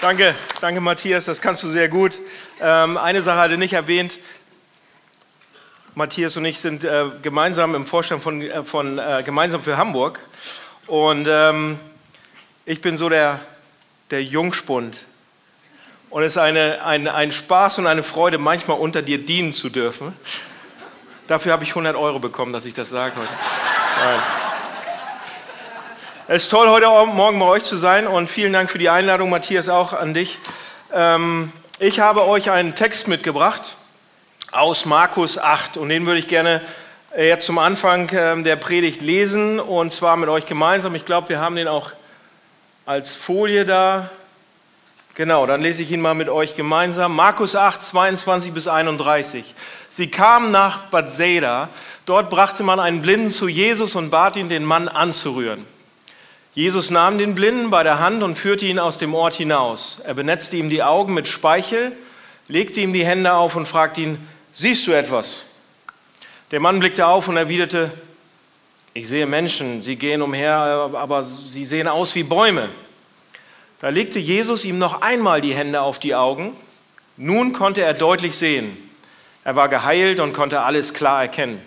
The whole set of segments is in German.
Danke, danke Matthias, das kannst du sehr gut. Ähm, eine Sache hatte nicht erwähnt. Matthias und ich sind äh, gemeinsam im Vorstand von, äh, von äh, Gemeinsam für Hamburg. Und ähm, ich bin so der, der Jungspund. Und es ist eine, ein, ein Spaß und eine Freude, manchmal unter dir dienen zu dürfen. Dafür habe ich 100 Euro bekommen, dass ich das sage heute. Nein. Es ist toll, heute Morgen bei euch zu sein und vielen Dank für die Einladung, Matthias, auch an dich. Ähm, ich habe euch einen Text mitgebracht aus Markus 8 und den würde ich gerne äh, jetzt zum Anfang ähm, der Predigt lesen und zwar mit euch gemeinsam. Ich glaube, wir haben den auch als Folie da. Genau, dann lese ich ihn mal mit euch gemeinsam. Markus 8, 22 bis 31. Sie kamen nach Bethsaida. Dort brachte man einen Blinden zu Jesus und bat ihn, den Mann anzurühren. Jesus nahm den Blinden bei der Hand und führte ihn aus dem Ort hinaus. Er benetzte ihm die Augen mit Speichel, legte ihm die Hände auf und fragte ihn, siehst du etwas? Der Mann blickte auf und erwiderte, ich sehe Menschen, sie gehen umher, aber sie sehen aus wie Bäume. Da legte Jesus ihm noch einmal die Hände auf die Augen. Nun konnte er deutlich sehen. Er war geheilt und konnte alles klar erkennen.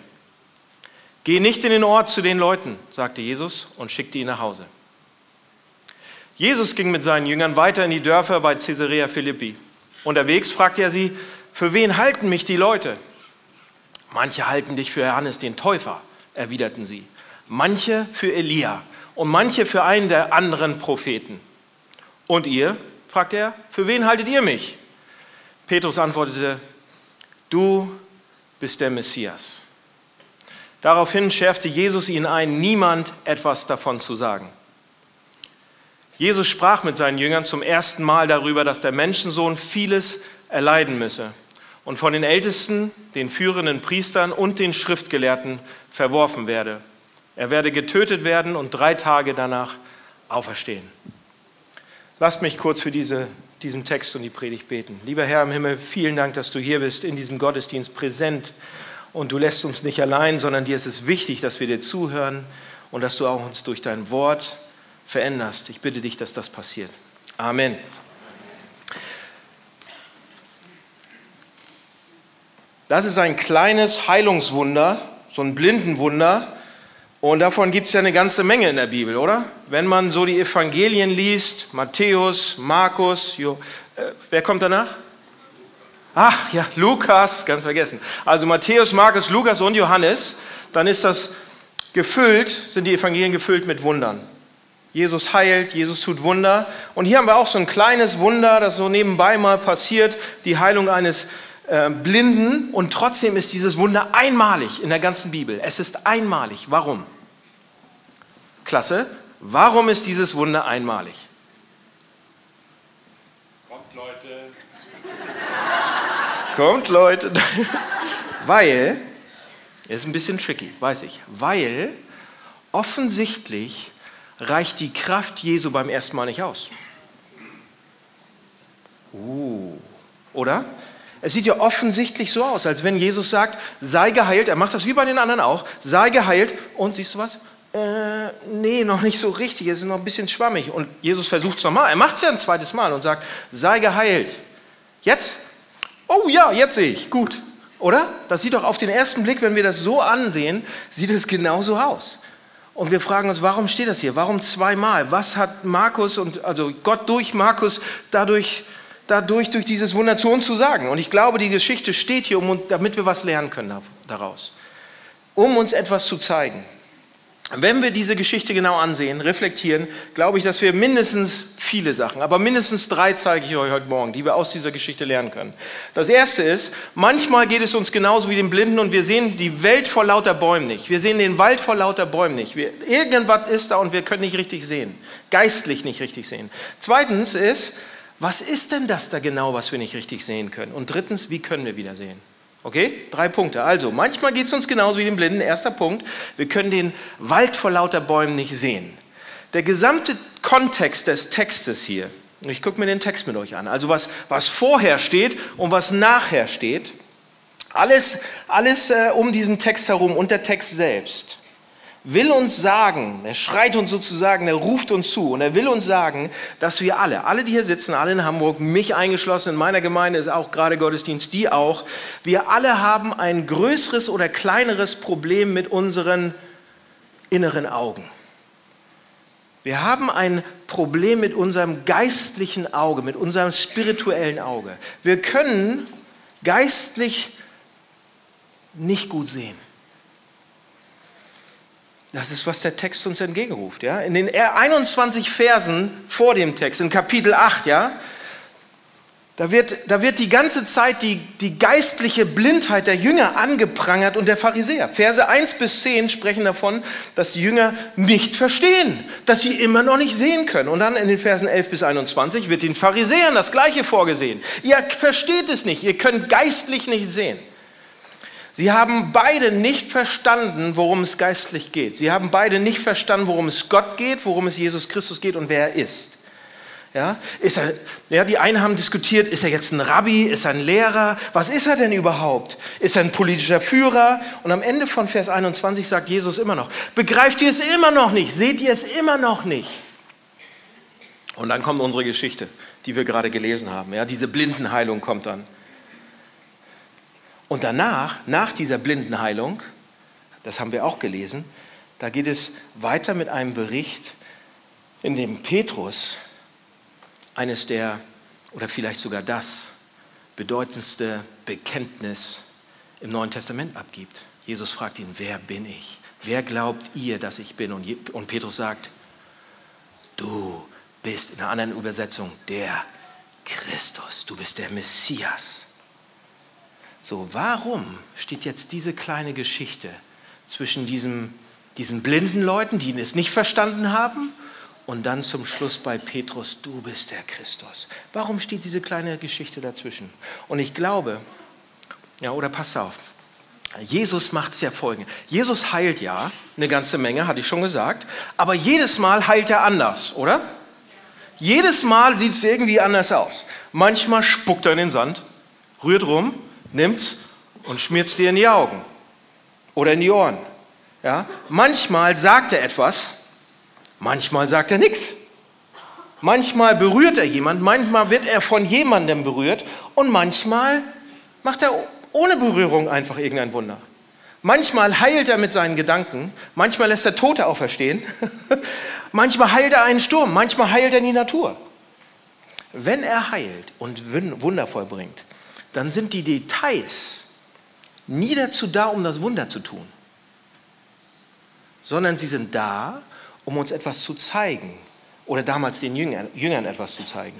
Geh nicht in den Ort zu den Leuten, sagte Jesus und schickte ihn nach Hause. Jesus ging mit seinen Jüngern weiter in die Dörfer bei Caesarea Philippi. Unterwegs fragte er sie, für wen halten mich die Leute? Manche halten dich für Johannes den Täufer, erwiderten sie. Manche für Elia und manche für einen der anderen Propheten. Und ihr? fragte er, für wen haltet ihr mich? Petrus antwortete, du bist der Messias. Daraufhin schärfte Jesus ihn ein, niemand etwas davon zu sagen. Jesus sprach mit seinen Jüngern zum ersten Mal darüber, dass der Menschensohn vieles erleiden müsse und von den Ältesten, den führenden Priestern und den Schriftgelehrten verworfen werde. Er werde getötet werden und drei Tage danach auferstehen. Lasst mich kurz für diese, diesen Text und die Predigt beten. Lieber Herr im Himmel, vielen Dank, dass du hier bist, in diesem Gottesdienst präsent und du lässt uns nicht allein, sondern dir ist es wichtig, dass wir dir zuhören und dass du auch uns durch dein Wort veränderst. Ich bitte dich, dass das passiert. Amen. Das ist ein kleines Heilungswunder, so ein Blindenwunder. Und davon gibt es ja eine ganze Menge in der Bibel, oder? Wenn man so die Evangelien liest, Matthäus, Markus, jo, äh, wer kommt danach? Ach ja, Lukas, ganz vergessen. Also Matthäus, Markus, Lukas und Johannes, dann ist das gefüllt, sind die Evangelien gefüllt mit Wundern. Jesus heilt, Jesus tut Wunder. Und hier haben wir auch so ein kleines Wunder, das so nebenbei mal passiert, die Heilung eines äh, Blinden. Und trotzdem ist dieses Wunder einmalig in der ganzen Bibel. Es ist einmalig. Warum? Klasse. Warum ist dieses Wunder einmalig? Kommt Leute. Kommt Leute. Weil, ist ein bisschen tricky, weiß ich, weil offensichtlich reicht die Kraft Jesu beim ersten Mal nicht aus. Uh, oder? Es sieht ja offensichtlich so aus, als wenn Jesus sagt, sei geheilt. Er macht das wie bei den anderen auch. Sei geheilt. Und siehst du was? Äh, nee, noch nicht so richtig. Es ist noch ein bisschen schwammig. Und Jesus versucht es nochmal. Er macht es ja ein zweites Mal und sagt, sei geheilt. Jetzt? Oh ja, jetzt sehe ich. Gut. Oder? Das sieht doch auf den ersten Blick, wenn wir das so ansehen, sieht es genauso aus. Und wir fragen uns, warum steht das hier? Warum zweimal? Was hat Markus und also Gott durch Markus dadurch, dadurch durch dieses Wunder zu uns zu sagen? Und ich glaube, die Geschichte steht hier, um, damit wir was lernen können daraus, um uns etwas zu zeigen. Wenn wir diese Geschichte genau ansehen, reflektieren, glaube ich, dass wir mindestens viele Sachen, aber mindestens drei zeige ich euch heute Morgen, die wir aus dieser Geschichte lernen können. Das erste ist, manchmal geht es uns genauso wie den Blinden und wir sehen die Welt vor lauter Bäumen nicht. Wir sehen den Wald vor lauter Bäumen nicht. Wir, irgendwas ist da und wir können nicht richtig sehen. Geistlich nicht richtig sehen. Zweitens ist, was ist denn das da genau, was wir nicht richtig sehen können? Und drittens, wie können wir wieder sehen? Okay, drei Punkte. Also, manchmal geht es uns genauso wie den Blinden. Erster Punkt, wir können den Wald vor lauter Bäumen nicht sehen. Der gesamte Kontext des Textes hier, ich gucke mir den Text mit euch an, also was, was vorher steht und was nachher steht, alles, alles äh, um diesen Text herum und der Text selbst, will uns sagen, er schreit uns sozusagen, er ruft uns zu und er will uns sagen, dass wir alle, alle, die hier sitzen, alle in Hamburg, mich eingeschlossen, in meiner Gemeinde ist auch gerade Gottesdienst, die auch, wir alle haben ein größeres oder kleineres Problem mit unseren inneren Augen. Wir haben ein Problem mit unserem geistlichen Auge, mit unserem spirituellen Auge. Wir können geistlich nicht gut sehen. Das ist, was der Text uns entgegenruft. Ja? In den 21 Versen vor dem Text, in Kapitel 8, ja, da wird, da wird die ganze Zeit die, die geistliche Blindheit der Jünger angeprangert und der Pharisäer. Verse 1 bis 10 sprechen davon, dass die Jünger nicht verstehen, dass sie immer noch nicht sehen können. Und dann in den Versen 11 bis 21 wird den Pharisäern das Gleiche vorgesehen. Ihr versteht es nicht, ihr könnt geistlich nicht sehen. Sie haben beide nicht verstanden, worum es geistlich geht. Sie haben beide nicht verstanden, worum es Gott geht, worum es Jesus Christus geht und wer er ist. Ja, ist er, ja, die einen haben diskutiert, ist er jetzt ein Rabbi, ist er ein Lehrer, was ist er denn überhaupt? Ist er ein politischer Führer? Und am Ende von Vers 21 sagt Jesus immer noch, begreift ihr es immer noch nicht, seht ihr es immer noch nicht? Und dann kommt unsere Geschichte, die wir gerade gelesen haben. Ja, diese Blindenheilung kommt dann. Und danach, nach dieser Blindenheilung, das haben wir auch gelesen, da geht es weiter mit einem Bericht, in dem Petrus eines der, oder vielleicht sogar das bedeutendste Bekenntnis im Neuen Testament abgibt. Jesus fragt ihn, wer bin ich? Wer glaubt ihr, dass ich bin? Und, Petrus sagt, du bist in einer anderen Übersetzung der Christus, du bist der Messias. So, warum steht jetzt diese kleine Geschichte zwischen diesem, diesen blinden Leuten, die es nicht verstanden haben, und dann zum Schluss bei Petrus, du bist der Christus. Warum steht diese kleine Geschichte dazwischen? Und ich glaube, ja, oder pass auf, Jesus macht es ja folgendes. Jesus heilt ja eine ganze Menge, hatte ich schon gesagt, aber jedes Mal heilt er anders, oder? Jedes Mal sieht es irgendwie anders aus. Manchmal spuckt er in den Sand, rührt rum, nimmt es und schmiert es dir in die Augen oder in die Ohren. Ja? Manchmal sagt er etwas, Manchmal sagt er nichts. Manchmal berührt er jemand, manchmal wird er von jemandem berührt und manchmal macht er ohne Berührung einfach irgendein Wunder. Manchmal heilt er mit seinen Gedanken, manchmal lässt er Tote auferstehen, manchmal heilt er einen Sturm, manchmal heilt er die Natur. Wenn er heilt und Wunder vollbringt, dann sind die Details nie dazu da, um das Wunder zu tun, sondern sie sind da, um uns etwas zu zeigen oder damals den Jüngern, Jüngern etwas zu zeigen.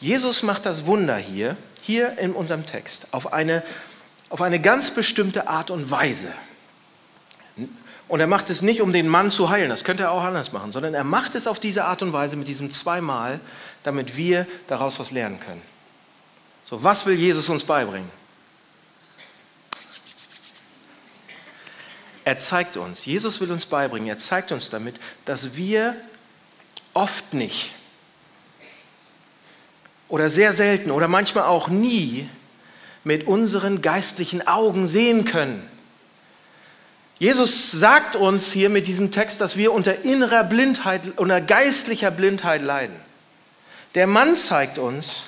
Jesus macht das Wunder hier, hier in unserem Text, auf eine, auf eine ganz bestimmte Art und Weise. Und er macht es nicht, um den Mann zu heilen, das könnte er auch anders machen, sondern er macht es auf diese Art und Weise mit diesem zweimal, damit wir daraus was lernen können. So, was will Jesus uns beibringen? Er zeigt uns, Jesus will uns beibringen, er zeigt uns damit, dass wir oft nicht oder sehr selten oder manchmal auch nie mit unseren geistlichen Augen sehen können. Jesus sagt uns hier mit diesem Text, dass wir unter innerer Blindheit, unter geistlicher Blindheit leiden. Der Mann zeigt uns,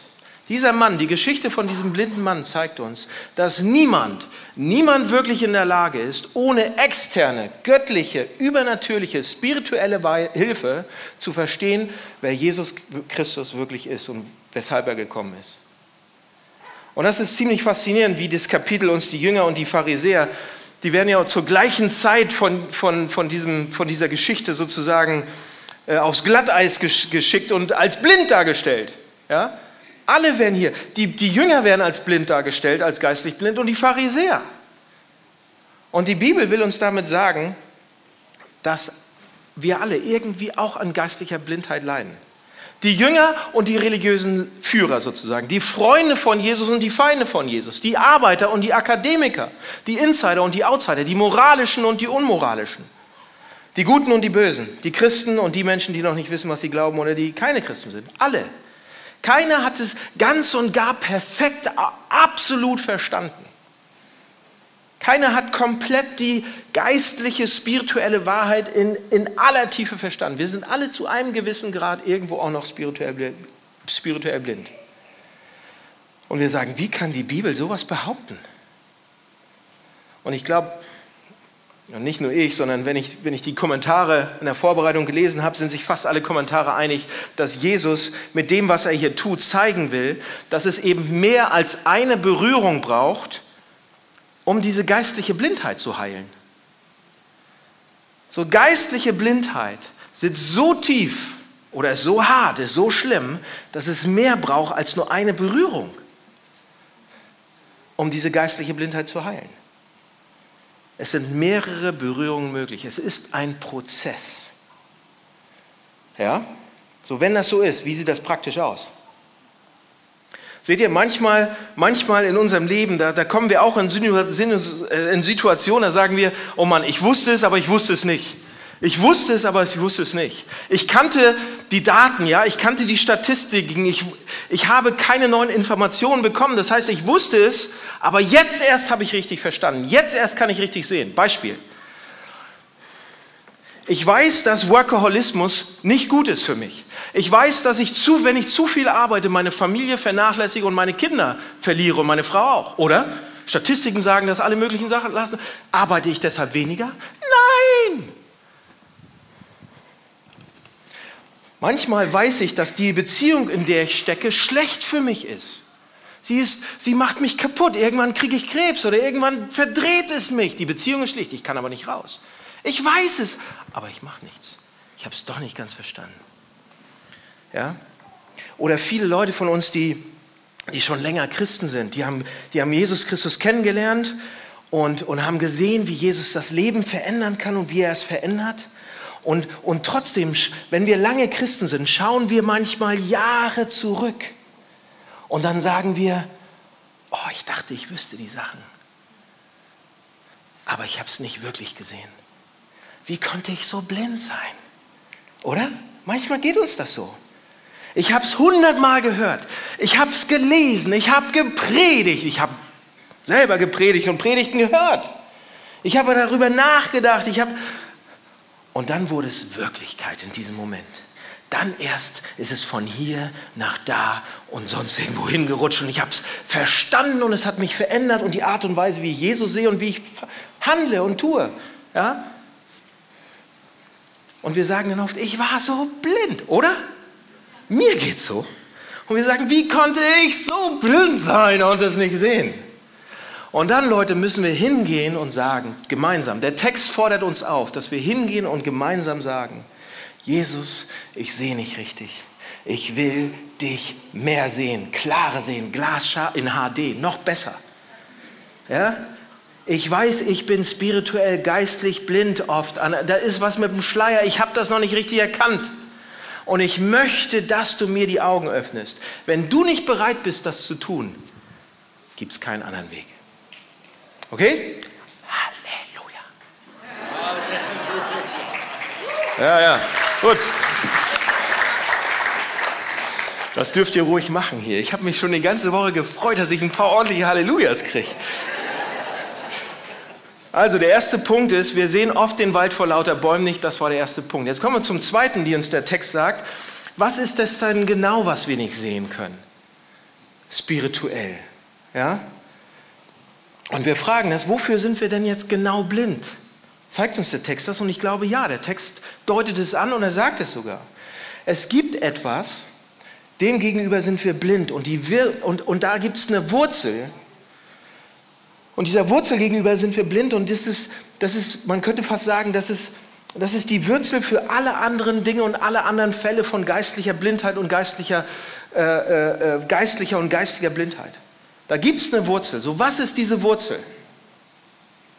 dieser Mann, die Geschichte von diesem blinden Mann zeigt uns, dass niemand, niemand wirklich in der Lage ist, ohne externe, göttliche, übernatürliche, spirituelle Hilfe zu verstehen, wer Jesus Christus wirklich ist und weshalb er gekommen ist. Und das ist ziemlich faszinierend, wie das Kapitel uns die Jünger und die Pharisäer, die werden ja zur gleichen Zeit von, von, von, diesem, von dieser Geschichte sozusagen äh, aufs Glatteis geschickt und als blind dargestellt. Ja? Alle werden hier, die, die Jünger werden als blind dargestellt, als geistlich blind und die Pharisäer. Und die Bibel will uns damit sagen, dass wir alle irgendwie auch an geistlicher Blindheit leiden. Die Jünger und die religiösen Führer sozusagen, die Freunde von Jesus und die Feinde von Jesus, die Arbeiter und die Akademiker, die Insider und die Outsider, die moralischen und die unmoralischen, die Guten und die Bösen, die Christen und die Menschen, die noch nicht wissen, was sie glauben oder die keine Christen sind. Alle keiner hat es ganz und gar perfekt, absolut verstanden. Keiner hat komplett die geistliche, spirituelle Wahrheit in, in aller Tiefe verstanden. Wir sind alle zu einem gewissen Grad irgendwo auch noch spirituell, spirituell blind. Und wir sagen, wie kann die Bibel sowas behaupten? Und ich glaube, nicht nur ich, sondern wenn ich, wenn ich die Kommentare in der Vorbereitung gelesen habe, sind sich fast alle Kommentare einig, dass Jesus mit dem, was er hier tut, zeigen will, dass es eben mehr als eine Berührung braucht, um diese geistliche Blindheit zu heilen. So geistliche Blindheit sitzt so tief oder ist so hart, ist so schlimm, dass es mehr braucht als nur eine Berührung, um diese geistliche Blindheit zu heilen. Es sind mehrere Berührungen möglich. Es ist ein Prozess. Ja? So, wenn das so ist, wie sieht das praktisch aus? Seht ihr, manchmal, manchmal in unserem Leben, da, da kommen wir auch in, äh, in Situationen, da sagen wir, oh Mann, ich wusste es, aber ich wusste es nicht. Ich wusste es, aber ich wusste es nicht. Ich kannte die Daten, ja, ich kannte die Statistiken, ich, ich habe keine neuen Informationen bekommen. Das heißt, ich wusste es, aber jetzt erst habe ich richtig verstanden. Jetzt erst kann ich richtig sehen. Beispiel. Ich weiß, dass Workaholismus nicht gut ist für mich. Ich weiß, dass ich zu, wenn ich zu viel arbeite, meine Familie vernachlässige und meine Kinder verliere und meine Frau auch, oder? Statistiken sagen dass alle möglichen Sachen lassen. Arbeite ich deshalb weniger? Nein! Manchmal weiß ich, dass die Beziehung, in der ich stecke, schlecht für mich ist. Sie, ist, sie macht mich kaputt. Irgendwann kriege ich Krebs oder irgendwann verdreht es mich. Die Beziehung ist schlicht, ich kann aber nicht raus. Ich weiß es, aber ich mache nichts. Ich habe es doch nicht ganz verstanden. Ja? Oder viele Leute von uns, die, die schon länger Christen sind, die haben, die haben Jesus Christus kennengelernt und, und haben gesehen, wie Jesus das Leben verändern kann und wie er es verändert. Und, und trotzdem, wenn wir lange Christen sind, schauen wir manchmal Jahre zurück und dann sagen wir, oh, ich dachte, ich wüsste die Sachen, aber ich habe es nicht wirklich gesehen. Wie konnte ich so blind sein? Oder? Manchmal geht uns das so. Ich habe es hundertmal gehört. Ich habe es gelesen. Ich habe gepredigt. Ich habe selber gepredigt und Predigten gehört. Ich habe darüber nachgedacht. Ich habe und dann wurde es Wirklichkeit in diesem Moment. Dann erst ist es von hier nach da und sonst irgendwo hingerutscht und ich habe es verstanden und es hat mich verändert und die Art und Weise, wie ich Jesus sehe und wie ich handle und tue. Ja? Und wir sagen dann oft, ich war so blind, oder? Mir geht's so. Und wir sagen, wie konnte ich so blind sein und es nicht sehen? Und dann, Leute, müssen wir hingehen und sagen, gemeinsam, der Text fordert uns auf, dass wir hingehen und gemeinsam sagen, Jesus, ich sehe nicht richtig. Ich will dich mehr sehen, klarer sehen, glasscharf in HD, noch besser. Ja? Ich weiß, ich bin spirituell, geistlich blind oft. Da ist was mit dem Schleier. Ich habe das noch nicht richtig erkannt. Und ich möchte, dass du mir die Augen öffnest. Wenn du nicht bereit bist, das zu tun, gibt es keinen anderen Weg. Okay? Halleluja. Ja, ja, gut. Das dürft ihr ruhig machen hier. Ich habe mich schon die ganze Woche gefreut, dass ich ein paar ordentliche Hallelujahs kriege. Also der erste Punkt ist, wir sehen oft den Wald vor lauter Bäumen nicht. Das war der erste Punkt. Jetzt kommen wir zum zweiten, die uns der Text sagt. Was ist das denn genau, was wir nicht sehen können? Spirituell. Ja? Und wir fragen das, wofür sind wir denn jetzt genau blind? Zeigt uns der Text das? Und ich glaube, ja, der Text deutet es an und er sagt es sogar. Es gibt etwas, dem gegenüber sind wir blind und, die wir und, und da gibt es eine Wurzel, und dieser Wurzel gegenüber sind wir blind und das ist, das ist man könnte fast sagen, das ist, das ist die Wurzel für alle anderen Dinge und alle anderen Fälle von geistlicher Blindheit und geistlicher, äh, äh, äh geistlicher und geistiger Blindheit. Da gibt es eine Wurzel. So, was ist diese Wurzel?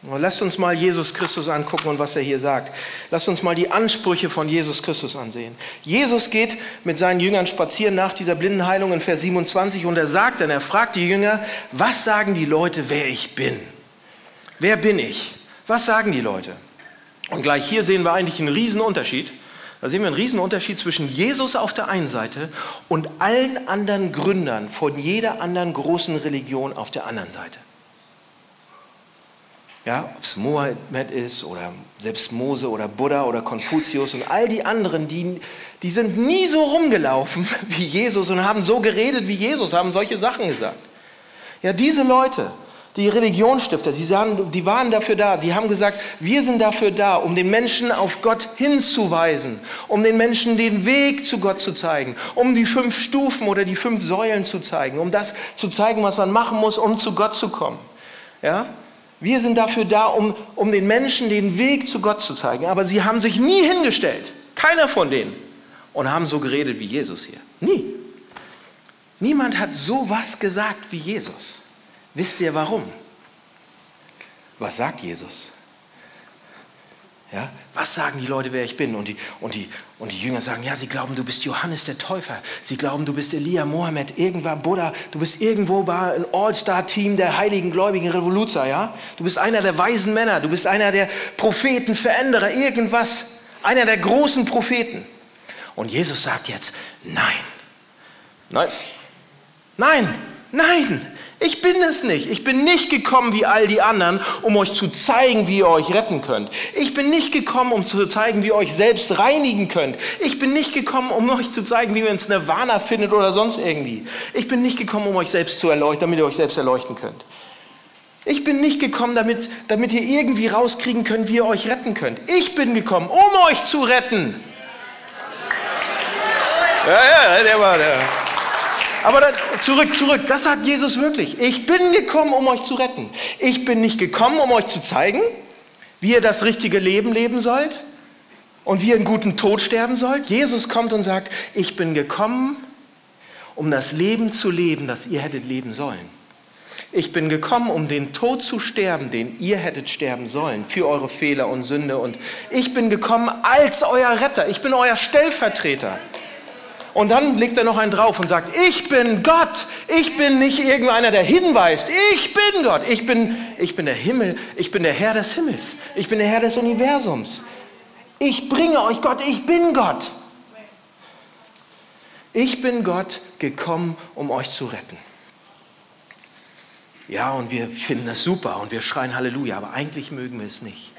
Lasst uns mal Jesus Christus angucken und was er hier sagt. Lasst uns mal die Ansprüche von Jesus Christus ansehen. Jesus geht mit seinen Jüngern spazieren nach dieser Blindenheilung in Vers 27 und er sagt dann, er fragt die Jünger, was sagen die Leute, wer ich bin? Wer bin ich? Was sagen die Leute? Und gleich hier sehen wir eigentlich einen Riesenunterschied. Da sehen wir einen Riesenunterschied zwischen Jesus auf der einen Seite und allen anderen Gründern von jeder anderen großen Religion auf der anderen Seite. Ja, ob es Mohammed ist oder selbst Mose oder Buddha oder Konfuzius und all die anderen, die, die sind nie so rumgelaufen wie Jesus und haben so geredet wie Jesus, haben solche Sachen gesagt. Ja, diese Leute, die Religionsstifter, die, sagen, die waren dafür da, die haben gesagt, wir sind dafür da, um den Menschen auf Gott hinzuweisen, um den Menschen den Weg zu Gott zu zeigen, um die fünf Stufen oder die fünf Säulen zu zeigen, um das zu zeigen, was man machen muss, um zu Gott zu kommen. Ja? Wir sind dafür da, um, um den Menschen den Weg zu Gott zu zeigen. Aber sie haben sich nie hingestellt, keiner von denen, und haben so geredet wie Jesus hier. Nie. Niemand hat so was gesagt wie Jesus. Wisst ihr warum? Was sagt Jesus? Ja, was sagen die Leute, wer ich bin? Und die, und, die, und die Jünger sagen, ja, sie glauben, du bist Johannes der Täufer. Sie glauben, du bist Elia, Mohammed, irgendwann Buddha. Du bist irgendwo bei ein All-Star-Team der heiligen, gläubigen Revoluzer. Ja? Du bist einer der weisen Männer. Du bist einer der Propheten, Veränderer, irgendwas. Einer der großen Propheten. Und Jesus sagt jetzt, nein, nein, nein, nein. Ich bin es nicht. Ich bin nicht gekommen wie all die anderen, um euch zu zeigen, wie ihr euch retten könnt. Ich bin nicht gekommen, um zu zeigen, wie ihr euch selbst reinigen könnt. Ich bin nicht gekommen, um euch zu zeigen, wie ihr ins Nirvana findet oder sonst irgendwie. Ich bin nicht gekommen, um euch selbst zu erleuchten, damit ihr euch selbst erleuchten könnt. Ich bin nicht gekommen, damit, damit ihr irgendwie rauskriegen könnt, wie ihr euch retten könnt. Ich bin gekommen, um euch zu retten. Ja, ja, der war der. Aber dann, zurück, zurück, das sagt Jesus wirklich. Ich bin gekommen, um euch zu retten. Ich bin nicht gekommen, um euch zu zeigen, wie ihr das richtige Leben leben sollt und wie ihr einen guten Tod sterben sollt. Jesus kommt und sagt, ich bin gekommen, um das Leben zu leben, das ihr hättet leben sollen. Ich bin gekommen, um den Tod zu sterben, den ihr hättet sterben sollen, für eure Fehler und Sünde. Und ich bin gekommen als euer Retter. Ich bin euer Stellvertreter. Und dann legt er noch einen drauf und sagt, ich bin Gott. Ich bin nicht irgendeiner, der hinweist. Ich bin Gott. Ich bin, ich bin der Himmel. Ich bin der Herr des Himmels. Ich bin der Herr des Universums. Ich bringe euch Gott. Ich bin Gott. Ich bin Gott gekommen, um euch zu retten. Ja, und wir finden das super und wir schreien Halleluja, aber eigentlich mögen wir es nicht.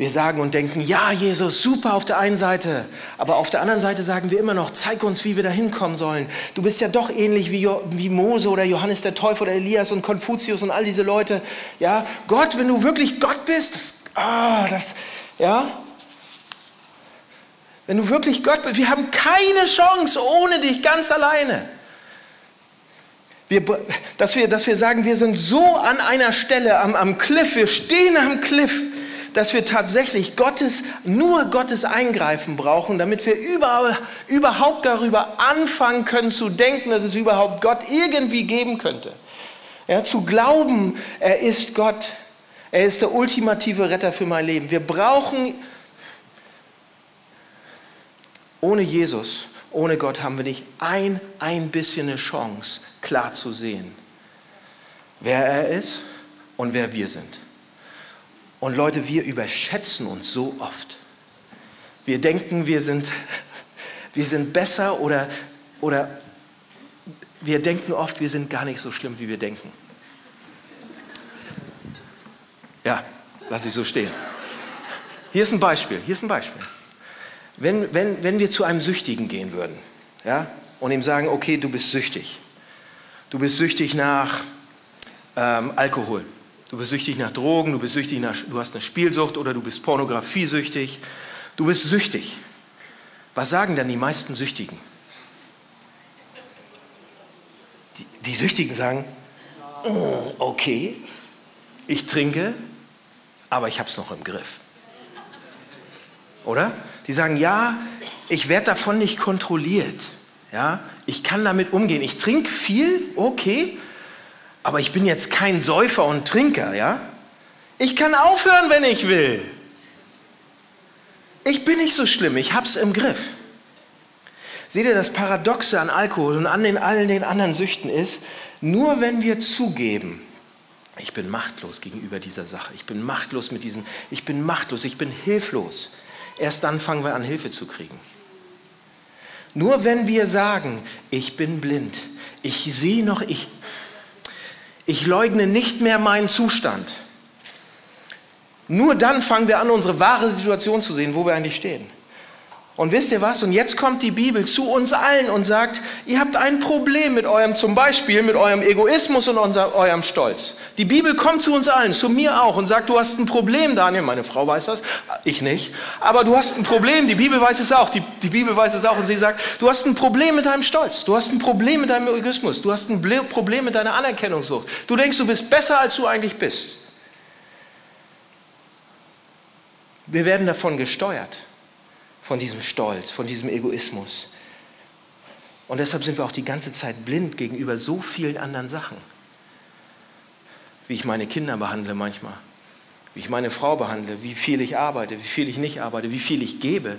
Wir sagen und denken, ja, Jesus, super auf der einen Seite, aber auf der anderen Seite sagen wir immer noch, zeig uns, wie wir da hinkommen sollen. Du bist ja doch ähnlich wie, wie Mose oder Johannes der Täufer oder Elias und Konfuzius und all diese Leute. Ja, Gott, wenn du wirklich Gott bist, das, ah, das, ja, wenn du wirklich Gott bist, wir haben keine Chance ohne dich ganz alleine. Wir, dass, wir, dass wir sagen, wir sind so an einer Stelle am, am Cliff, wir stehen am Cliff dass wir tatsächlich Gottes, nur Gottes Eingreifen brauchen, damit wir überall, überhaupt darüber anfangen können zu denken, dass es überhaupt Gott irgendwie geben könnte. Ja, zu glauben, er ist Gott, er ist der ultimative Retter für mein Leben. Wir brauchen, ohne Jesus, ohne Gott haben wir nicht ein, ein bisschen eine Chance, klar zu sehen, wer er ist und wer wir sind. Und Leute, wir überschätzen uns so oft. Wir denken, wir sind, wir sind besser oder, oder wir denken oft, wir sind gar nicht so schlimm, wie wir denken. Ja, lass ich so stehen. Hier ist ein Beispiel, hier ist ein Beispiel. Wenn, wenn, wenn wir zu einem Süchtigen gehen würden ja, und ihm sagen, okay, du bist süchtig. Du bist süchtig nach ähm, Alkohol. Du bist süchtig nach Drogen, du bist süchtig nach, du hast eine Spielsucht oder du bist pornografiesüchtig. Du bist süchtig. Was sagen dann die meisten Süchtigen? Die, die Süchtigen sagen, oh, okay, ich trinke, aber ich habe es noch im Griff. Oder? Die sagen, ja, ich werde davon nicht kontrolliert. Ja, ich kann damit umgehen. Ich trinke viel, okay, aber ich bin jetzt kein Säufer und Trinker, ja? Ich kann aufhören, wenn ich will. Ich bin nicht so schlimm, ich hab's im Griff. Seht ihr, das Paradoxe an Alkohol und an den, allen den anderen Süchten ist, nur wenn wir zugeben, ich bin machtlos gegenüber dieser Sache, ich bin machtlos mit diesem, ich bin machtlos, ich bin hilflos, erst dann fangen wir an, Hilfe zu kriegen. Nur wenn wir sagen, ich bin blind, ich sehe noch, ich, Ich leugne nicht mehr meinen Zustand. Nur dann fangen wir an, unsere wahre Situation zu sehen, wo wir eigentlich stehen. Und wisst ihr was? Und jetzt kommt die Bibel zu uns allen und sagt, ihr habt ein Problem mit eurem, zum Beispiel mit eurem Egoismus und unser, eurem Stolz. Die Bibel kommt zu uns allen, zu mir auch und sagt, du hast ein Problem, Daniel. Meine Frau weiß das, ich nicht. Aber du hast ein Problem, die Bibel weiß es auch. Die, die Bibel weiß es auch und sie sagt, du hast ein Problem mit deinem Stolz. Du hast ein Problem mit deinem Egoismus. Du hast ein Problem mit deiner Anerkennungssucht. Du denkst, du bist besser, als du eigentlich bist. Wir werden davon gesteuert von diesem Stolz, von diesem Egoismus. Und deshalb sind wir auch die ganze Zeit blind gegenüber so vielen anderen Sachen. Wie ich meine Kinder behandle manchmal, wie ich meine Frau behandle, wie viel ich arbeite, wie viel ich nicht arbeite, wie viel ich gebe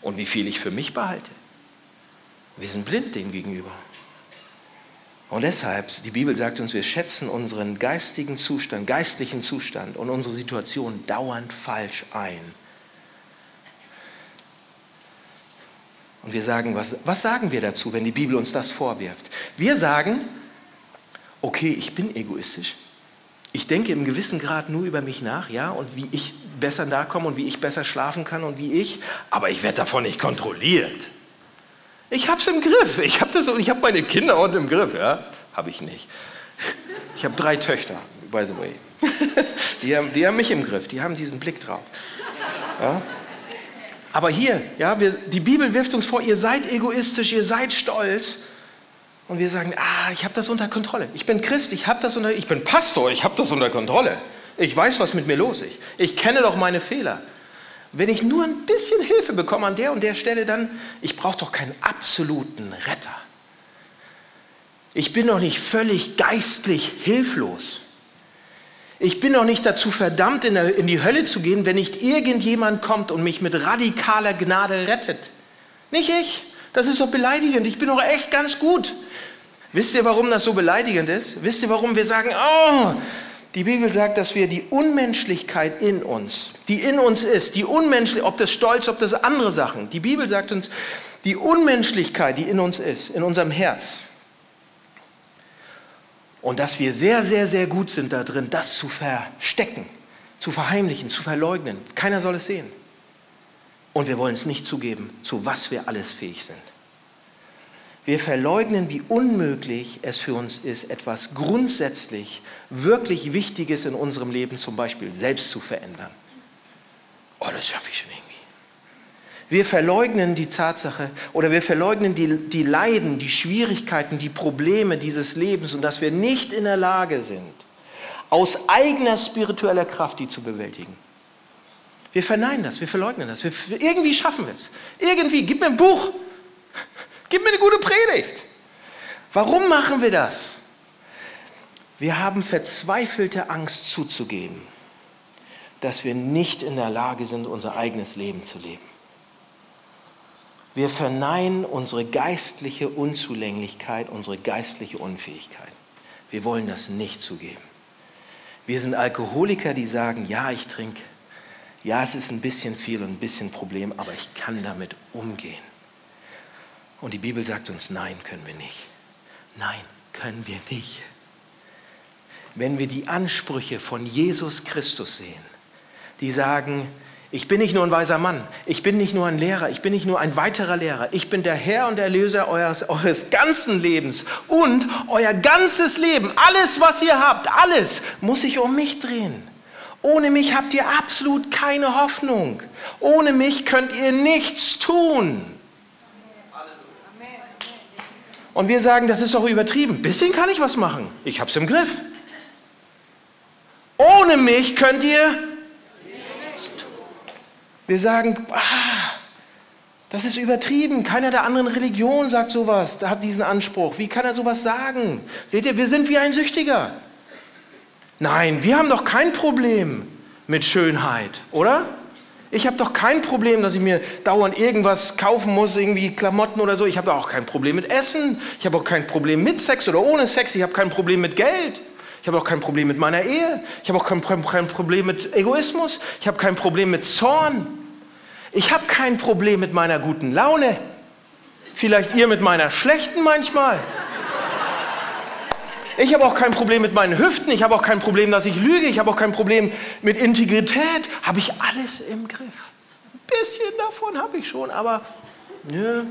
und wie viel ich für mich behalte. Wir sind blind dem gegenüber. Und deshalb, die Bibel sagt uns, wir schätzen unseren geistigen Zustand, geistlichen Zustand und unsere Situation dauernd falsch ein. Und wir sagen, was, was sagen wir dazu, wenn die Bibel uns das vorwirft? Wir sagen, okay, ich bin egoistisch. Ich denke im gewissen Grad nur über mich nach, ja, und wie ich besser da komme und wie ich besser schlafen kann und wie ich, aber ich werde davon nicht kontrolliert. Ich habe es im Griff. Ich habe das meine Kinder unten im Griff, ja? Habe ich nicht. Ich habe drei Töchter, by the way. Die haben, die haben mich im Griff, die haben diesen Blick drauf. Ja? Aber hier, ja, wir, die Bibel wirft uns vor, ihr seid egoistisch, ihr seid stolz. Und wir sagen, ah, ich habe das unter Kontrolle. Ich bin Christ, ich habe das unter, ich bin Pastor, ich habe das unter Kontrolle. Ich weiß, was mit mir los ist. Ich kenne doch meine Fehler. Wenn ich nur ein bisschen Hilfe bekomme an der und der Stelle, dann, ich brauche doch keinen absoluten Retter. Ich bin doch nicht völlig geistlich hilflos. Ich bin doch nicht dazu verdammt, in, in die Hölle zu gehen, wenn nicht irgendjemand kommt und mich mit radikaler Gnade rettet. Nicht ich. Das ist doch beleidigend. Ich bin doch echt ganz gut. Wisst ihr, warum das so beleidigend ist? Wisst ihr, warum wir sagen, oh, die Bibel sagt, dass wir die Unmenschlichkeit in uns, die in uns ist, die Unmenschlichkeit, ob das Stolz, ob das andere Sachen, die Bibel sagt uns, die Unmenschlichkeit, die in uns ist, in unserem Herz, und dass wir sehr, sehr, sehr gut sind da drin, das zu verstecken, zu verheimlichen, zu verleugnen. Keiner soll es sehen. Und wir wollen es nicht zugeben, zu was wir alles fähig sind. Wir verleugnen, wie unmöglich es für uns ist, etwas grundsätzlich wirklich Wichtiges in unserem Leben zum Beispiel selbst zu verändern. Oh, das schaffe ich schon irgendwie. Wir verleugnen die Tatsache oder wir verleugnen die, die Leiden, die Schwierigkeiten, die Probleme dieses Lebens und dass wir nicht in der Lage sind, aus eigener spiritueller Kraft die zu bewältigen. Wir verneinen das, wir verleugnen das. Wir, irgendwie schaffen wir es. Irgendwie, gib mir ein Buch, gib mir eine gute Predigt. Warum machen wir das? Wir haben verzweifelte Angst zuzugeben, dass wir nicht in der Lage sind, unser eigenes Leben zu leben. Wir verneinen unsere geistliche Unzulänglichkeit, unsere geistliche Unfähigkeit. Wir wollen das nicht zugeben. Wir sind Alkoholiker, die sagen, ja, ich trinke. Ja, es ist ein bisschen viel und ein bisschen Problem, aber ich kann damit umgehen. Und die Bibel sagt uns, nein, können wir nicht. Nein, können wir nicht. Wenn wir die Ansprüche von Jesus Christus sehen, die sagen, ich bin nicht nur ein weiser Mann, ich bin nicht nur ein Lehrer, ich bin nicht nur ein weiterer Lehrer, ich bin der Herr und Erlöser eures, eures ganzen Lebens und euer ganzes Leben, alles, was ihr habt, alles muss sich um mich drehen. Ohne mich habt ihr absolut keine Hoffnung. Ohne mich könnt ihr nichts tun. Und wir sagen, das ist doch übertrieben. Ein bisschen kann ich was machen. Ich hab's im Griff. Ohne mich könnt ihr wir sagen, ah, das ist übertrieben. Keiner der anderen Religionen sagt sowas, hat diesen Anspruch. Wie kann er sowas sagen? Seht ihr, wir sind wie ein Süchtiger. Nein, wir haben doch kein Problem mit Schönheit, oder? Ich habe doch kein Problem, dass ich mir dauernd irgendwas kaufen muss, irgendwie Klamotten oder so. Ich habe auch kein Problem mit Essen. Ich habe auch kein Problem mit Sex oder ohne Sex. Ich habe kein Problem mit Geld. Ich habe auch kein Problem mit meiner Ehe. Ich habe auch kein, kein Problem mit Egoismus. Ich habe kein Problem mit Zorn. Ich habe kein Problem mit meiner guten Laune. Vielleicht ihr mit meiner schlechten manchmal. Ich habe auch kein Problem mit meinen Hüften, ich habe auch kein Problem, dass ich lüge, ich habe auch kein Problem mit Integrität. Habe ich alles im Griff. Ein bisschen davon habe ich schon, aber nö.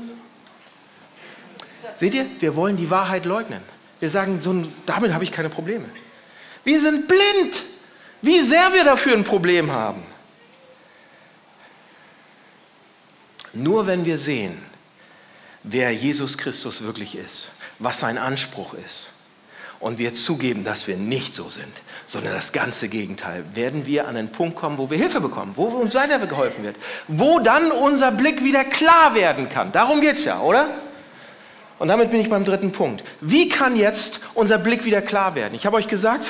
Seht ihr, wir wollen die Wahrheit leugnen. Wir sagen, so, damit habe ich keine Probleme. Wir sind blind, wie sehr wir dafür ein Problem haben. Nur wenn wir sehen, wer Jesus Christus wirklich ist, was sein Anspruch ist, und wir zugeben, dass wir nicht so sind, sondern das ganze Gegenteil, werden wir an einen Punkt kommen, wo wir Hilfe bekommen, wo uns weitergeholfen wird, wo dann unser Blick wieder klar werden kann. Darum geht es ja, oder? Und damit bin ich beim dritten Punkt. Wie kann jetzt unser Blick wieder klar werden? Ich habe euch gesagt,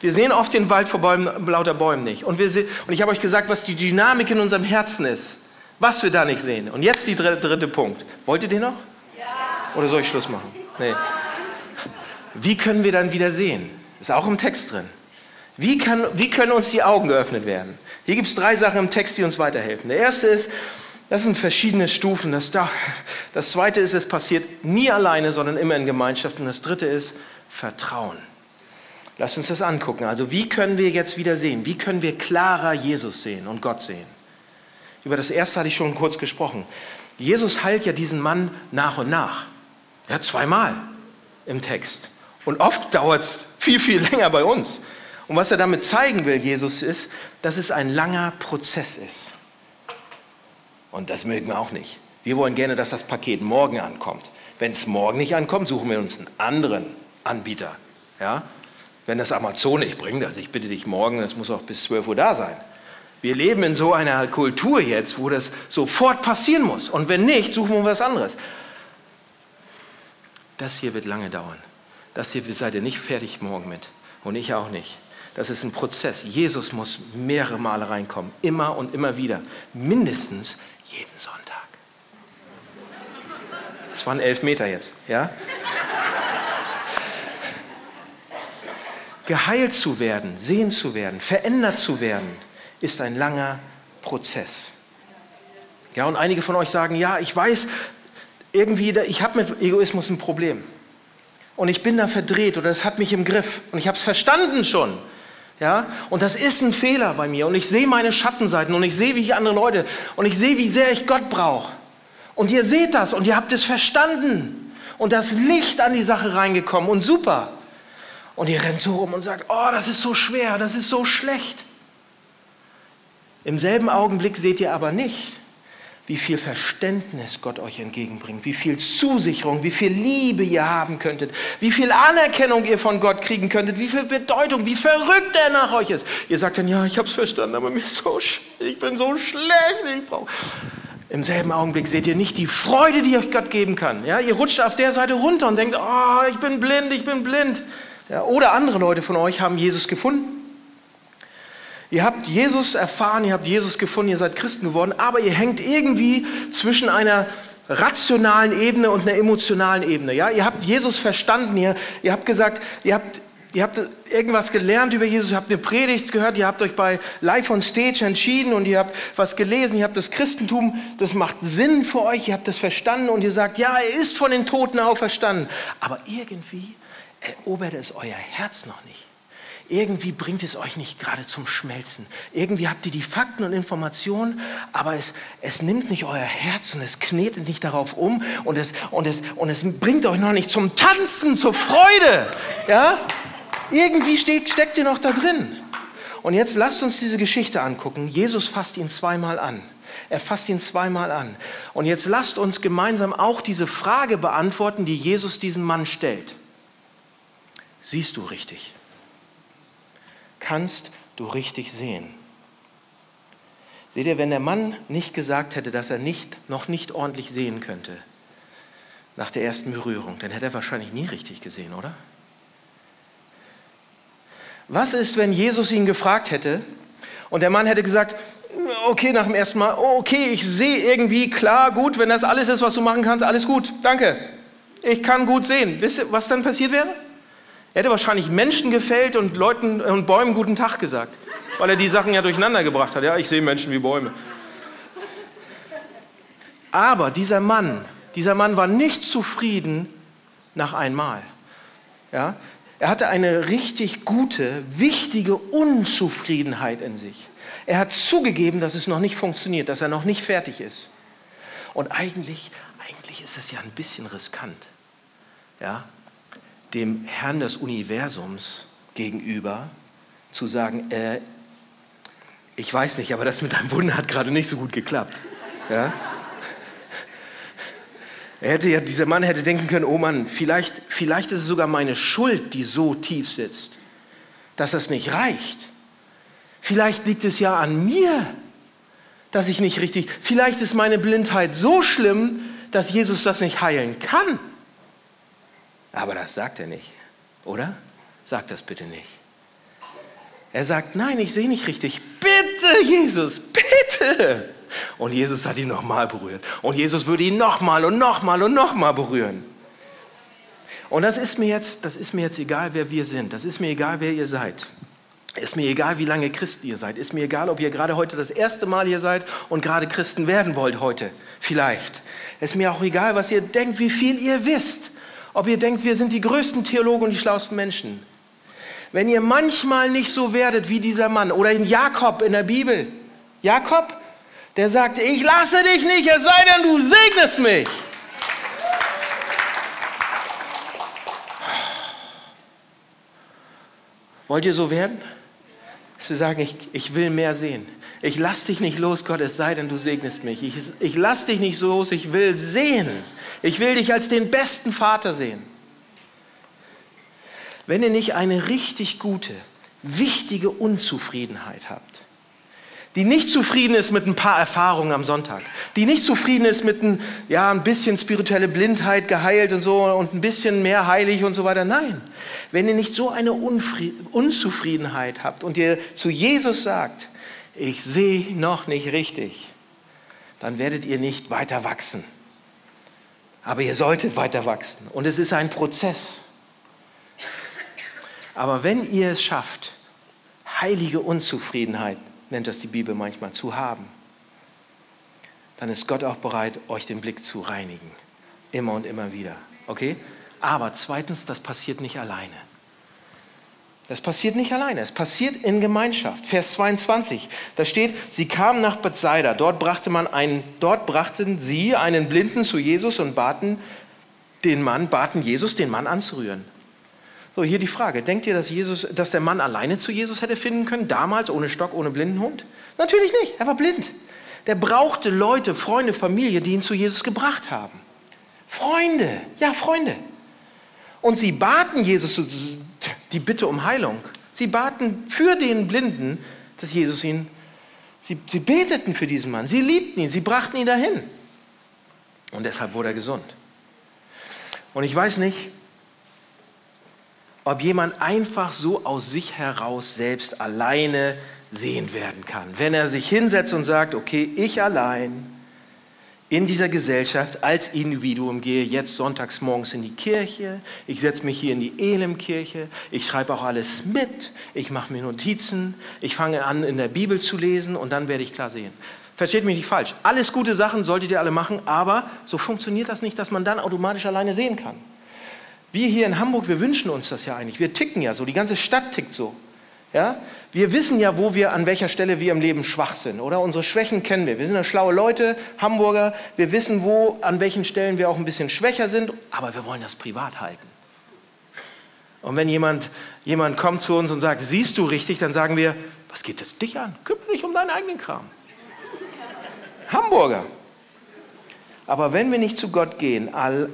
wir sehen oft den Wald vor Bäumen, lauter Bäumen nicht. Und, wir und ich habe euch gesagt, was die Dynamik in unserem Herzen ist, was wir da nicht sehen. Und jetzt der dritte, dritte Punkt. Wollt ihr den noch? Ja. Oder soll ich Schluss machen? Nee. Wie können wir dann wieder sehen? Ist auch im Text drin. Wie, kann, wie können uns die Augen geöffnet werden? Hier gibt es drei Sachen im Text, die uns weiterhelfen. Der erste ist, das sind verschiedene Stufen. Das, das zweite ist, es passiert nie alleine, sondern immer in Gemeinschaft. Und das dritte ist Vertrauen. Lass uns das angucken. Also wie können wir jetzt wieder sehen? Wie können wir klarer Jesus sehen und Gott sehen? Über das erste hatte ich schon kurz gesprochen. Jesus heilt ja diesen Mann nach und nach. Ja, zweimal im Text. Und oft dauert es viel, viel länger bei uns. Und was er damit zeigen will, Jesus, ist, dass es ein langer Prozess ist. Und das mögen wir auch nicht. Wir wollen gerne, dass das Paket morgen ankommt. Wenn es morgen nicht ankommt, suchen wir uns einen anderen Anbieter. Ja? Wenn das Amazon nicht bringt, also ich bitte dich morgen, das muss auch bis 12 Uhr da sein. Wir leben in so einer Kultur jetzt, wo das sofort passieren muss. Und wenn nicht, suchen wir was anderes. Das hier wird lange dauern. Das hier seid ihr nicht fertig morgen mit. Und ich auch nicht. Das ist ein Prozess. Jesus muss mehrere Male reinkommen. Immer und immer wieder. Mindestens jeden Sonntag. Das waren elf Meter jetzt, ja? Geheilt zu werden, sehen zu werden, verändert zu werden, ist ein langer Prozess. Ja, und einige von euch sagen, ja, ich weiß, irgendwie, ich habe mit Egoismus ein Problem und ich bin da verdreht oder es hat mich im Griff und ich habe es verstanden schon. Ja, und das ist ein Fehler bei mir und ich sehe meine Schattenseiten und ich sehe, wie ich andere Leute und ich sehe, wie sehr ich Gott brauche. Und ihr seht das und ihr habt es verstanden und das Licht an die Sache reingekommen und super. Und ihr rennt so rum und sagt, oh, das ist so schwer, das ist so schlecht. Im selben Augenblick seht ihr aber nicht, wie viel Verständnis Gott euch entgegenbringt, wie viel Zusicherung, wie viel Liebe ihr haben könntet, wie viel Anerkennung ihr von Gott kriegen könntet, wie viel Bedeutung, wie verrückt er nach euch ist. Ihr sagt dann, ja, ich habe es verstanden, aber mir ist so, ich bin so schlecht, ich brauche... Im selben Augenblick seht ihr nicht die Freude, die euch Gott geben kann. Ja, ihr rutscht auf der Seite runter und denkt, oh, ich bin blind, ich bin blind. Ja, oder andere Leute von euch haben Jesus gefunden Ihr habt Jesus erfahren, ihr habt Jesus gefunden, ihr seid Christen geworden, aber ihr hängt irgendwie zwischen einer rationalen Ebene und einer emotionalen Ebene. Ja? Ihr habt Jesus verstanden, ihr, ihr habt gesagt, ihr habt, ihr habt irgendwas gelernt über Jesus, ihr habt eine Predigt gehört, ihr habt euch bei Live on Stage entschieden und ihr habt was gelesen, ihr habt das Christentum, das macht Sinn für euch, ihr habt das verstanden und ihr sagt, ja, er ist von den Toten auferstanden. Aber irgendwie erobert es euer Herz noch nicht. Irgendwie bringt es euch nicht gerade zum Schmelzen. Irgendwie habt ihr die Fakten und Informationen, aber es, es nimmt nicht euer Herz und es knetet nicht darauf um und es, und, es, und es bringt euch noch nicht zum Tanzen, zur Freude. Ja? Irgendwie steht, steckt ihr noch da drin. Und jetzt lasst uns diese Geschichte angucken. Jesus fasst ihn zweimal an. Er fasst ihn zweimal an. Und jetzt lasst uns gemeinsam auch diese Frage beantworten, die Jesus diesem Mann stellt. Siehst du richtig? kannst du richtig sehen. Seht ihr, wenn der Mann nicht gesagt hätte, dass er nicht, noch nicht ordentlich sehen könnte, nach der ersten Berührung, dann hätte er wahrscheinlich nie richtig gesehen, oder? Was ist, wenn Jesus ihn gefragt hätte und der Mann hätte gesagt, okay, nach dem ersten Mal, okay, ich sehe irgendwie klar, gut, wenn das alles ist, was du machen kannst, alles gut, danke. Ich kann gut sehen. Wisst ihr, was dann passiert wäre? Er hätte wahrscheinlich Menschen gefällt und Leuten und Bäumen guten Tag gesagt, weil er die Sachen ja durcheinander gebracht hat. Ja, ich sehe Menschen wie Bäume. Aber dieser Mann, dieser Mann war nicht zufrieden nach einmal. Ja? Er hatte eine richtig gute, wichtige Unzufriedenheit in sich. Er hat zugegeben, dass es noch nicht funktioniert, dass er noch nicht fertig ist. Und eigentlich, eigentlich ist das ja ein bisschen riskant, ja, dem Herrn des Universums gegenüber zu sagen, äh, ich weiß nicht, aber das mit deinem Wunder hat gerade nicht so gut geklappt. Ja? Er hätte ja, dieser Mann hätte denken können, oh Mann, vielleicht, vielleicht ist es sogar meine Schuld, die so tief sitzt, dass das nicht reicht. Vielleicht liegt es ja an mir, dass ich nicht richtig, vielleicht ist meine Blindheit so schlimm, dass Jesus das nicht heilen kann. Aber das sagt er nicht, oder? Sagt das bitte nicht. Er sagt, nein, ich sehe nicht richtig. Bitte, Jesus, bitte. Und Jesus hat ihn nochmal berührt. Und Jesus würde ihn nochmal und nochmal und nochmal berühren. Und das ist mir jetzt, das ist mir jetzt egal, wer wir sind. Das ist mir egal, wer ihr seid. Ist mir egal, wie lange Christen ihr seid. Ist mir egal, ob ihr gerade heute das erste Mal hier seid und gerade Christen werden wollt heute. Vielleicht. Ist mir auch egal, was ihr denkt, wie viel ihr wisst. Ob ihr denkt, wir sind die größten Theologen und die schlauesten Menschen. Wenn ihr manchmal nicht so werdet wie dieser Mann oder in Jakob in der Bibel. Jakob, der sagte, ich lasse dich nicht, es sei denn, du segnest mich. Wollt ihr so werden? Dass wir sagen, ich, ich will mehr sehen. Ich lasse dich nicht los, Gott, es sei denn, du segnest mich. Ich, ich lasse dich nicht los, ich will sehen. Ich will dich als den besten Vater sehen. Wenn ihr nicht eine richtig gute, wichtige Unzufriedenheit habt, die nicht zufrieden ist mit ein paar Erfahrungen am Sonntag, die nicht zufrieden ist mit ein, ja, ein bisschen spirituelle Blindheit geheilt und so und ein bisschen mehr heilig und so weiter. Nein, wenn ihr nicht so eine Unfried Unzufriedenheit habt und ihr zu Jesus sagt, ich sehe noch nicht richtig, dann werdet ihr nicht weiter wachsen. Aber ihr solltet weiter wachsen. Und es ist ein Prozess. Aber wenn ihr es schafft, heilige Unzufriedenheit nennt das die Bibel manchmal, zu haben, dann ist Gott auch bereit, euch den Blick zu reinigen. Immer und immer wieder. Okay? Aber zweitens, das passiert nicht alleine. Das passiert nicht alleine, es passiert in Gemeinschaft. Vers 22, da steht, sie kamen nach Bethsaida, dort, brachte man einen, dort brachten sie einen Blinden zu Jesus und baten den Mann, baten Jesus, den Mann anzurühren. So, hier die Frage. Denkt ihr, dass, Jesus, dass der Mann alleine zu Jesus hätte finden können, damals ohne Stock, ohne Blindenhund? Natürlich nicht, er war blind. Der brauchte Leute, Freunde, Familie, die ihn zu Jesus gebracht haben. Freunde, ja, Freunde. Und sie baten Jesus die Bitte um Heilung. Sie baten für den Blinden, dass Jesus ihn, sie, sie beteten für diesen Mann, sie liebten ihn, sie brachten ihn dahin. Und deshalb wurde er gesund. Und ich weiß nicht, ob jemand einfach so aus sich heraus selbst alleine sehen werden kann. Wenn er sich hinsetzt und sagt, okay, ich allein in dieser Gesellschaft als Individuum gehe jetzt sonntags morgens in die Kirche, ich setze mich hier in die Elimkirche, ich schreibe auch alles mit, ich mache mir Notizen, ich fange an in der Bibel zu lesen und dann werde ich klar sehen. Versteht mich nicht falsch, alles gute Sachen solltet ihr alle machen, aber so funktioniert das nicht, dass man dann automatisch alleine sehen kann. Wir hier in Hamburg, wir wünschen uns das ja eigentlich. Wir ticken ja so, die ganze Stadt tickt so. Ja? Wir wissen ja, wo wir, an welcher Stelle wir im Leben schwach sind, oder? Unsere Schwächen kennen wir. Wir sind ja schlaue Leute, Hamburger. Wir wissen, wo, an welchen Stellen wir auch ein bisschen schwächer sind, aber wir wollen das privat halten. Und wenn jemand, jemand kommt zu uns und sagt, siehst du richtig, dann sagen wir, was geht es dich an? Kümmere dich um deinen eigenen Kram. Hamburger. Aber wenn wir nicht zu Gott gehen, all,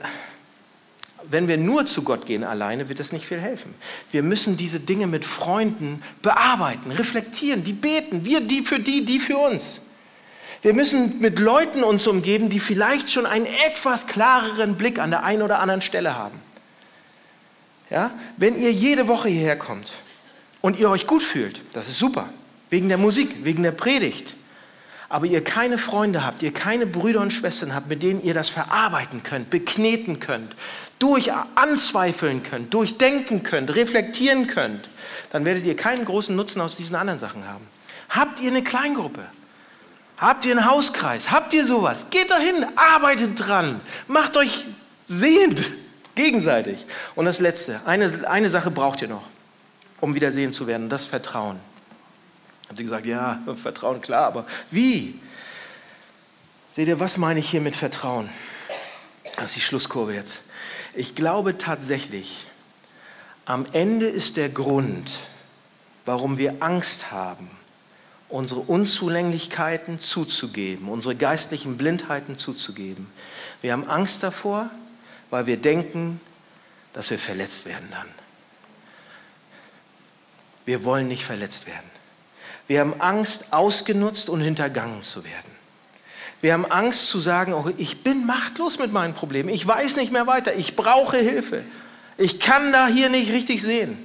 wenn wir nur zu Gott gehen alleine, wird das nicht viel helfen. Wir müssen diese Dinge mit Freunden bearbeiten, reflektieren, die beten, wir die für die, die für uns. Wir müssen mit Leuten uns umgeben, die vielleicht schon einen etwas klareren Blick an der einen oder anderen Stelle haben. Ja? Wenn ihr jede Woche hierher kommt und ihr euch gut fühlt, das ist super, wegen der Musik, wegen der Predigt, aber ihr keine Freunde habt, ihr keine Brüder und Schwestern habt, mit denen ihr das verarbeiten könnt, bekneten könnt, durch anzweifeln könnt, durchdenken könnt, reflektieren könnt, dann werdet ihr keinen großen Nutzen aus diesen anderen Sachen haben. Habt ihr eine Kleingruppe? Habt ihr einen Hauskreis? Habt ihr sowas? Geht dahin, arbeitet dran, macht euch sehend. Gegenseitig. Und das Letzte, eine, eine Sache braucht ihr noch, um wieder sehen zu werden, das Vertrauen. Haben sie gesagt, ja, Vertrauen, klar, aber wie? Seht ihr, was meine ich hier mit Vertrauen? Das ist die Schlusskurve jetzt. Ich glaube tatsächlich, am Ende ist der Grund, warum wir Angst haben, unsere Unzulänglichkeiten zuzugeben, unsere geistlichen Blindheiten zuzugeben. Wir haben Angst davor, weil wir denken, dass wir verletzt werden dann. Wir wollen nicht verletzt werden. Wir haben Angst, ausgenutzt und hintergangen zu werden. Wir haben Angst zu sagen, oh, ich bin machtlos mit meinen Problemen. Ich weiß nicht mehr weiter. Ich brauche Hilfe. Ich kann da hier nicht richtig sehen.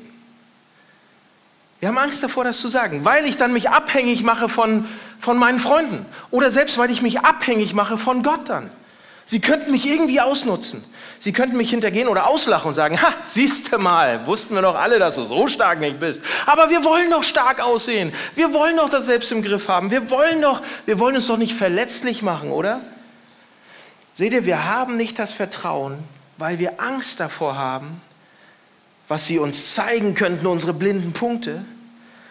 Wir haben Angst davor, das zu sagen, weil ich dann mich abhängig mache von, von meinen Freunden oder selbst weil ich mich abhängig mache von Gott dann. Sie könnten mich irgendwie ausnutzen. Sie könnten mich hintergehen oder auslachen und sagen, ha, siehste mal, wussten wir doch alle, dass du so stark nicht bist. Aber wir wollen doch stark aussehen. Wir wollen doch das selbst im Griff haben. Wir wollen doch, wir wollen uns doch nicht verletzlich machen, oder? Seht ihr, wir haben nicht das Vertrauen, weil wir Angst davor haben, was sie uns zeigen könnten, unsere blinden Punkte,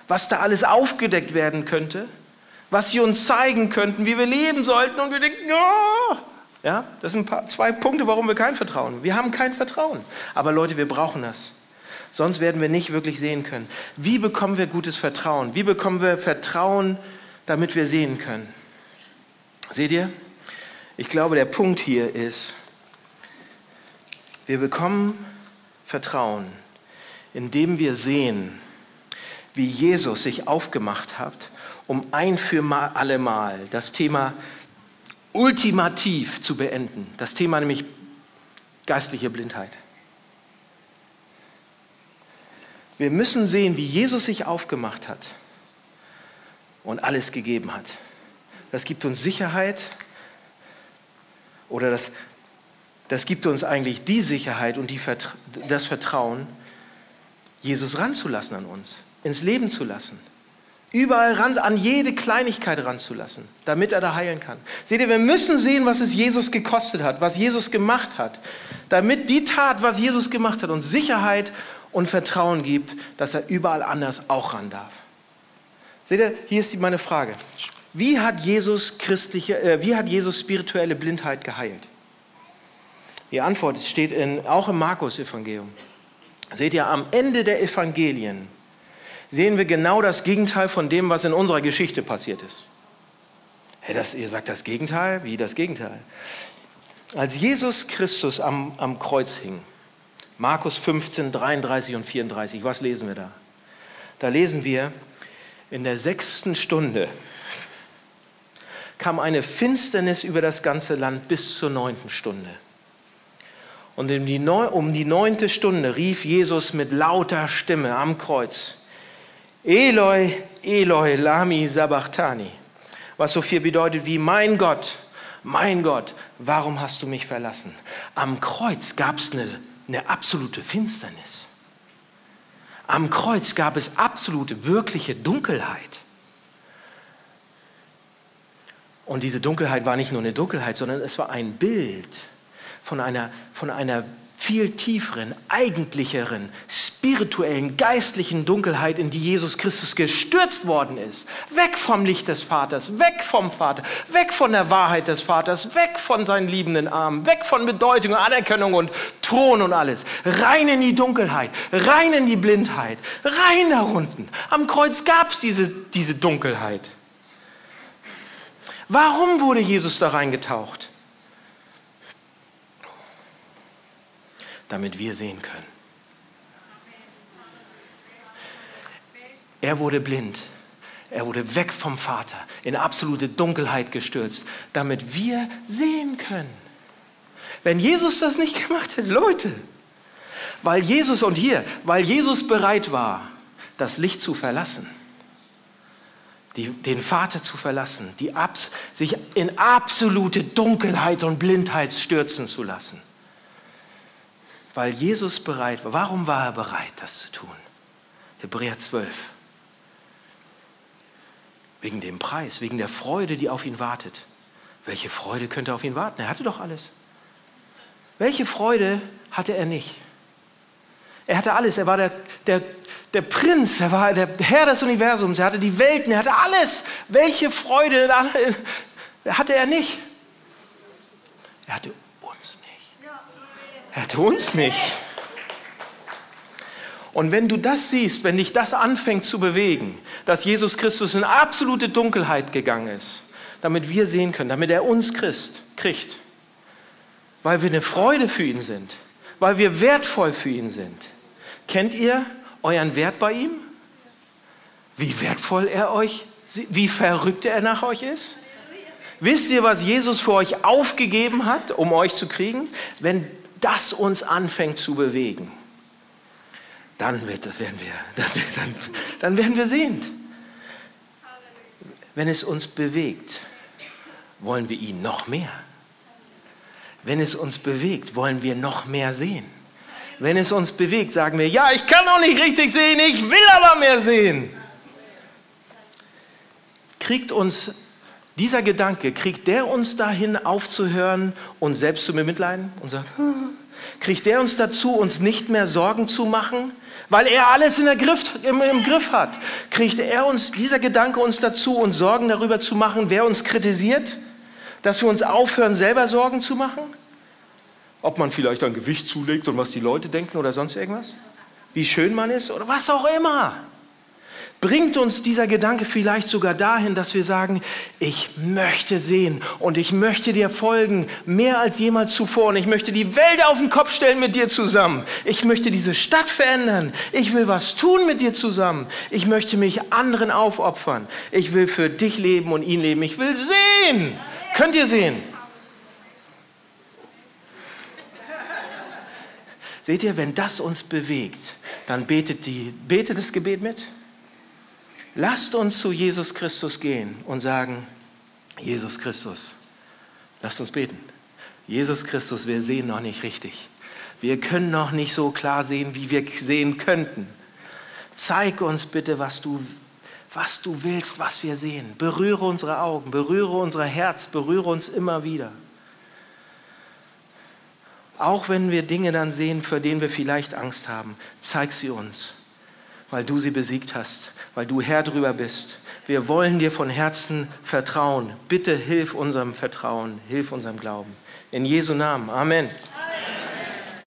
was da alles aufgedeckt werden könnte, was sie uns zeigen könnten, wie wir leben sollten und wir denken, oh, ja, das sind paar, zwei Punkte, warum wir kein Vertrauen haben. Wir haben kein Vertrauen. Aber Leute, wir brauchen das. Sonst werden wir nicht wirklich sehen können. Wie bekommen wir gutes Vertrauen? Wie bekommen wir Vertrauen, damit wir sehen können? Seht ihr? Ich glaube, der Punkt hier ist, wir bekommen Vertrauen, indem wir sehen, wie Jesus sich aufgemacht hat, um ein für alle Mal das Thema ultimativ zu beenden. Das Thema nämlich geistliche Blindheit. Wir müssen sehen, wie Jesus sich aufgemacht hat und alles gegeben hat. Das gibt uns Sicherheit oder das, das gibt uns eigentlich die Sicherheit und die, das Vertrauen, Jesus ranzulassen an uns, ins Leben zu lassen. Überall ran, an jede Kleinigkeit ranzulassen, damit er da heilen kann. Seht ihr, wir müssen sehen, was es Jesus gekostet hat, was Jesus gemacht hat, damit die Tat, was Jesus gemacht hat, uns Sicherheit und Vertrauen gibt, dass er überall anders auch ran darf. Seht ihr, hier ist meine Frage. Wie hat Jesus, christliche, äh, wie hat Jesus spirituelle Blindheit geheilt? Die Antwort steht in, auch im Markus-Evangelium. Seht ihr, am Ende der Evangelien sehen wir genau das Gegenteil von dem, was in unserer Geschichte passiert ist. Hey, das, ihr sagt das Gegenteil? Wie das Gegenteil? Als Jesus Christus am, am Kreuz hing, Markus 15, 33 und 34, was lesen wir da? Da lesen wir, in der sechsten Stunde kam eine Finsternis über das ganze Land bis zur neunten Stunde. Und um die neunte Stunde rief Jesus mit lauter Stimme am Kreuz, Eloi, Eloi, Lami Sabachthani, was so viel bedeutet wie mein Gott, mein Gott, warum hast du mich verlassen? Am Kreuz gab es eine, eine absolute Finsternis. Am Kreuz gab es absolute, wirkliche Dunkelheit. Und diese Dunkelheit war nicht nur eine Dunkelheit, sondern es war ein Bild von einer, von einer viel tieferen, eigentlicheren, spirituellen, geistlichen Dunkelheit, in die Jesus Christus gestürzt worden ist. Weg vom Licht des Vaters, weg vom Vater, weg von der Wahrheit des Vaters, weg von seinen liebenden Armen, weg von Bedeutung, Anerkennung und Thron und alles. Rein in die Dunkelheit, rein in die Blindheit, rein da unten. Am Kreuz gab es diese, diese Dunkelheit. Warum wurde Jesus da reingetaucht? damit wir sehen können. Er wurde blind. Er wurde weg vom Vater, in absolute Dunkelheit gestürzt, damit wir sehen können. Wenn Jesus das nicht gemacht hätte, Leute, weil Jesus und hier, weil Jesus bereit war, das Licht zu verlassen, die, den Vater zu verlassen, die, sich in absolute Dunkelheit und Blindheit stürzen zu lassen weil Jesus bereit war. Warum war er bereit, das zu tun? Hebräer 12. Wegen dem Preis, wegen der Freude, die auf ihn wartet. Welche Freude könnte auf ihn warten? Er hatte doch alles. Welche Freude hatte er nicht. Er hatte alles. Er war der, der, der Prinz, er war der Herr des Universums, er hatte die Welten, er hatte alles. Welche Freude hatte er nicht? Er hatte uns nicht. Er hatte uns nicht. Und wenn du das siehst, wenn dich das anfängt zu bewegen, dass Jesus Christus in absolute Dunkelheit gegangen ist, damit wir sehen können, damit er uns Christ kriegt, weil wir eine Freude für ihn sind, weil wir wertvoll für ihn sind. Kennt ihr euren Wert bei ihm? Wie wertvoll er euch, wie verrückt er nach euch ist? Wisst ihr, was Jesus für euch aufgegeben hat, um euch zu kriegen? Wenn das uns anfängt zu bewegen, dann, wird, das werden, wir, dann, dann werden wir sehen. Wenn es uns bewegt, wollen wir ihn noch mehr. Wenn es uns bewegt, wollen wir noch mehr sehen. Wenn es uns bewegt, sagen wir, ja, ich kann noch nicht richtig sehen, ich will aber mehr sehen. Kriegt uns dieser Gedanke, kriegt der uns dahin aufzuhören, uns selbst zu bemitleiden und sagt, kriegt der uns dazu, uns nicht mehr Sorgen zu machen, weil er alles in der Griff, im, im Griff hat? Kriegt er uns, dieser Gedanke uns dazu, uns Sorgen darüber zu machen, wer uns kritisiert? Dass wir uns aufhören, selber Sorgen zu machen? Ob man vielleicht ein Gewicht zulegt und was die Leute denken oder sonst irgendwas? Wie schön man ist oder was auch immer. Bringt uns dieser Gedanke vielleicht sogar dahin, dass wir sagen, ich möchte sehen und ich möchte dir folgen, mehr als jemals zuvor. Und ich möchte die Welt auf den Kopf stellen mit dir zusammen. Ich möchte diese Stadt verändern. Ich will was tun mit dir zusammen. Ich möchte mich anderen aufopfern. Ich will für dich leben und ihn leben. Ich will sehen. Könnt ihr sehen? Seht ihr, wenn das uns bewegt, dann betet, die, betet das Gebet mit. Lasst uns zu Jesus Christus gehen und sagen, Jesus Christus, lasst uns beten. Jesus Christus, wir sehen noch nicht richtig. Wir können noch nicht so klar sehen, wie wir sehen könnten. Zeig uns bitte, was du, was du willst, was wir sehen. Berühre unsere Augen, berühre unser Herz, berühre uns immer wieder. Auch wenn wir Dinge dann sehen, für denen wir vielleicht Angst haben, zeig sie uns, weil du sie besiegt hast weil du Herr drüber bist. Wir wollen dir von Herzen vertrauen. Bitte hilf unserem Vertrauen, hilf unserem Glauben. In Jesu Namen. Amen.